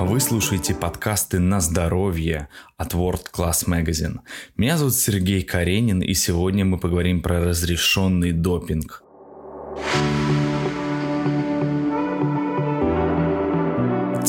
Вы слушаете подкасты «На здоровье» от World Class Magazine. Меня зовут Сергей Каренин, и сегодня мы поговорим про разрешенный допинг.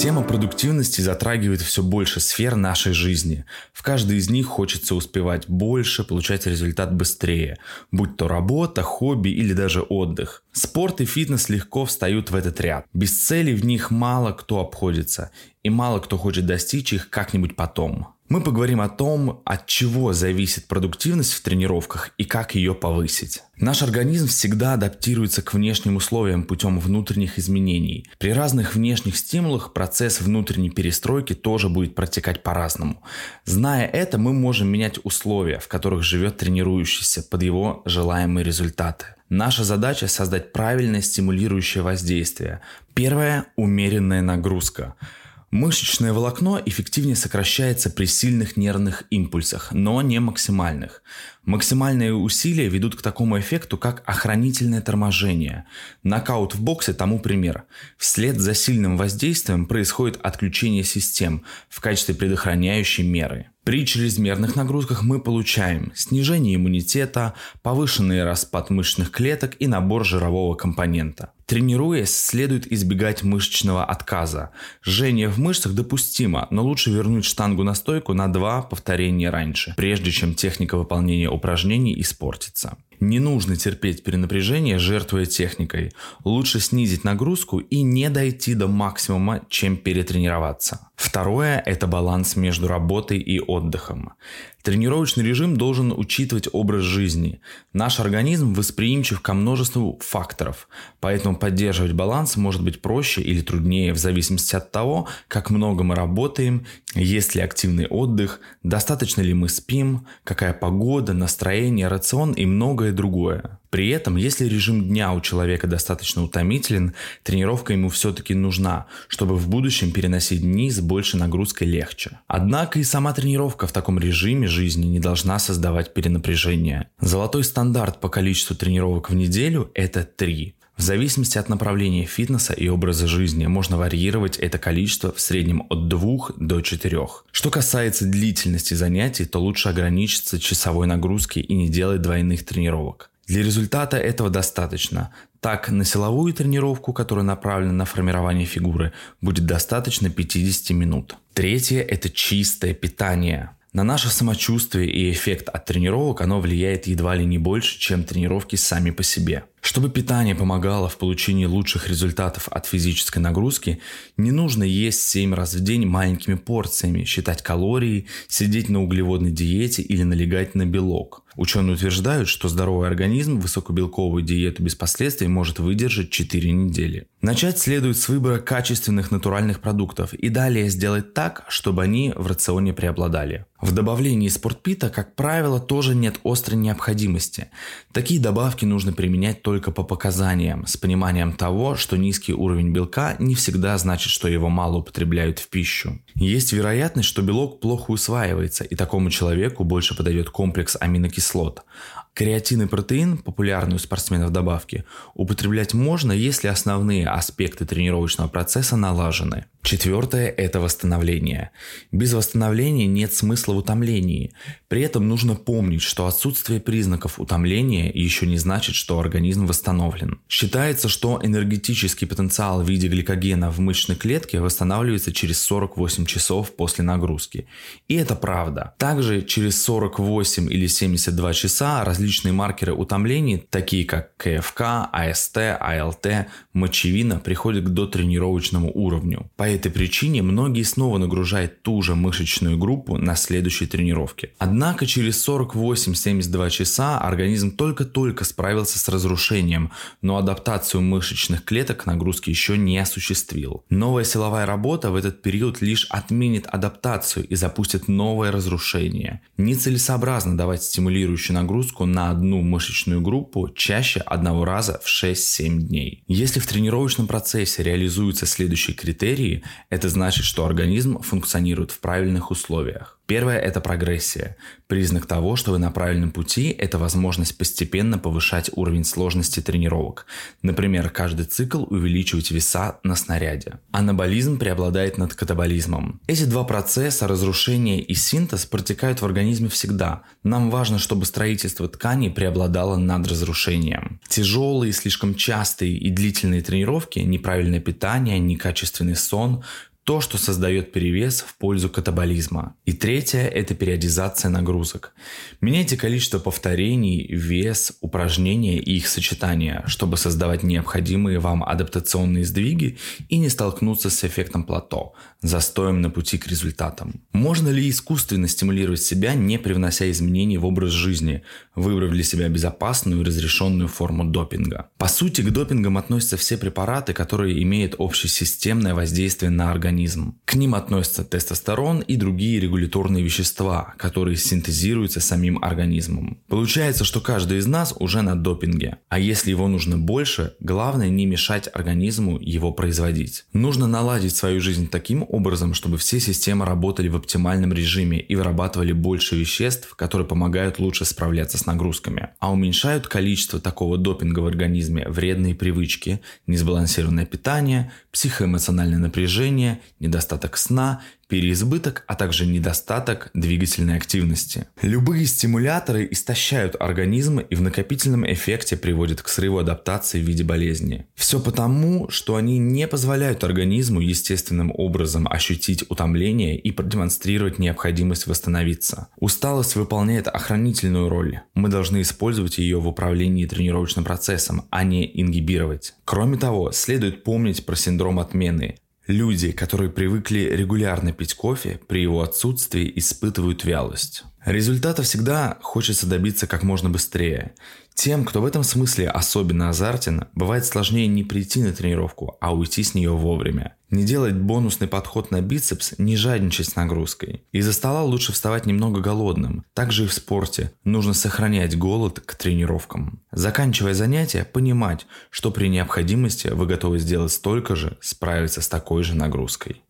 Тема продуктивности затрагивает все больше сфер нашей жизни. В каждой из них хочется успевать больше, получать результат быстрее, будь то работа, хобби или даже отдых. Спорт и фитнес легко встают в этот ряд. Без целей в них мало кто обходится, и мало кто хочет достичь их как-нибудь потом. Мы поговорим о том, от чего зависит продуктивность в тренировках и как ее повысить. Наш организм всегда адаптируется к внешним условиям путем внутренних изменений. При разных внешних стимулах процесс внутренней перестройки тоже будет протекать по-разному. Зная это, мы можем менять условия, в которых живет тренирующийся под его желаемые результаты. Наша задача создать правильное стимулирующее воздействие. Первое – умеренная нагрузка – Мышечное волокно эффективнее сокращается при сильных нервных импульсах, но не максимальных. Максимальные усилия ведут к такому эффекту, как охранительное торможение. Нокаут в боксе тому пример. Вслед за сильным воздействием происходит отключение систем в качестве предохраняющей меры. При чрезмерных нагрузках мы получаем снижение иммунитета, повышенный распад мышечных клеток и набор жирового компонента. Тренируясь, следует избегать мышечного отказа. Жжение в мышцах допустимо, но лучше вернуть штангу на стойку на два повторения раньше, прежде чем техника выполнения упражнений испортится. Не нужно терпеть перенапряжение, жертвуя техникой. Лучше снизить нагрузку и не дойти до максимума, чем перетренироваться. Второе – это баланс между работой и отдыхом. Тренировочный режим должен учитывать образ жизни. Наш организм восприимчив ко множеству факторов, поэтому поддерживать баланс может быть проще или труднее в зависимости от того, как много мы работаем, есть ли активный отдых, достаточно ли мы спим, какая погода, настроение, рацион и многое другое. При этом, если режим дня у человека достаточно утомителен, тренировка ему все-таки нужна, чтобы в будущем переносить дни с большей нагрузкой легче. Однако и сама тренировка в таком режиме жизни не должна создавать перенапряжение. Золотой стандарт по количеству тренировок в неделю – это 3. В зависимости от направления фитнеса и образа жизни можно варьировать это количество в среднем от 2 до 4. Что касается длительности занятий, то лучше ограничиться часовой нагрузкой и не делать двойных тренировок. Для результата этого достаточно. Так, на силовую тренировку, которая направлена на формирование фигуры, будет достаточно 50 минут. Третье – это чистое питание. На наше самочувствие и эффект от тренировок оно влияет едва ли не больше, чем тренировки сами по себе. Чтобы питание помогало в получении лучших результатов от физической нагрузки, не нужно есть 7 раз в день маленькими порциями, считать калории, сидеть на углеводной диете или налегать на белок. Ученые утверждают, что здоровый организм высокобелковую диету без последствий может выдержать 4 недели. Начать следует с выбора качественных натуральных продуктов и далее сделать так, чтобы они в рационе преобладали. В добавлении спортпита, как правило, тоже нет острой необходимости. Такие добавки нужно применять только по показаниям, с пониманием того, что низкий уровень белка не всегда значит, что его мало употребляют в пищу. Есть вероятность, что белок плохо усваивается, и такому человеку больше подойдет комплекс аминокислот. Креатин и протеин, популярные у спортсменов добавки, употреблять можно, если основные аспекты тренировочного процесса налажены. Четвертое – это восстановление. Без восстановления нет смысла в утомлении. При этом нужно помнить, что отсутствие признаков утомления еще не значит, что организм восстановлен. Считается, что энергетический потенциал в виде гликогена в мышечной клетке восстанавливается через 48 часов после нагрузки. И это правда. Также через 48 или 72 часа различные маркеры утомления, такие как КФК, АСТ, АЛТ, мочевина, приходят к дотренировочному уровню. По этой причине многие снова нагружают ту же мышечную группу на следующей тренировке. Однако через 48-72 часа организм только-только справился с разрушением, но адаптацию мышечных клеток к нагрузке еще не осуществил. Новая силовая работа в этот период лишь отменит адаптацию и запустит новое разрушение. Нецелесообразно давать стимулирующую нагрузку на одну мышечную группу чаще одного раза в 6-7 дней. Если в тренировочном процессе реализуются следующие критерии, это значит, что организм функционирует в правильных условиях. Первое – это прогрессия. Признак того, что вы на правильном пути – это возможность постепенно повышать уровень сложности тренировок. Например, каждый цикл увеличивать веса на снаряде. Анаболизм преобладает над катаболизмом. Эти два процесса, разрушение и синтез, протекают в организме всегда. Нам важно, чтобы строительство тканей преобладало над разрушением. Тяжелые, слишком частые и длительные тренировки, неправильное питание, некачественный сон то, что создает перевес в пользу катаболизма. И третье – это периодизация нагрузок. Меняйте количество повторений, вес, упражнения и их сочетания, чтобы создавать необходимые вам адаптационные сдвиги и не столкнуться с эффектом плато, застоем на пути к результатам. Можно ли искусственно стимулировать себя, не привнося изменений в образ жизни, выбрав для себя безопасную и разрешенную форму допинга? По сути, к допингам относятся все препараты, которые имеют общесистемное воздействие на организм организм. К ним относятся тестостерон и другие регуляторные вещества, которые синтезируются самим организмом. Получается, что каждый из нас уже на допинге. А если его нужно больше, главное не мешать организму его производить. Нужно наладить свою жизнь таким образом, чтобы все системы работали в оптимальном режиме и вырабатывали больше веществ, которые помогают лучше справляться с нагрузками. А уменьшают количество такого допинга в организме вредные привычки, несбалансированное питание, психоэмоциональное напряжение, недостаток сна, переизбыток, а также недостаток двигательной активности. Любые стимуляторы истощают организм и в накопительном эффекте приводят к срыву адаптации в виде болезни. Все потому, что они не позволяют организму естественным образом ощутить утомление и продемонстрировать необходимость восстановиться. Усталость выполняет охранительную роль. Мы должны использовать ее в управлении тренировочным процессом, а не ингибировать. Кроме того, следует помнить про синдром отмены. Люди, которые привыкли регулярно пить кофе, при его отсутствии испытывают вялость. Результата всегда хочется добиться как можно быстрее. Тем, кто в этом смысле особенно азартен, бывает сложнее не прийти на тренировку, а уйти с нее вовремя. Не делать бонусный подход на бицепс, не жадничать с нагрузкой. Из-за стола лучше вставать немного голодным. Также и в спорте. Нужно сохранять голод к тренировкам. Заканчивая занятие, понимать, что при необходимости вы готовы сделать столько же, справиться с такой же нагрузкой.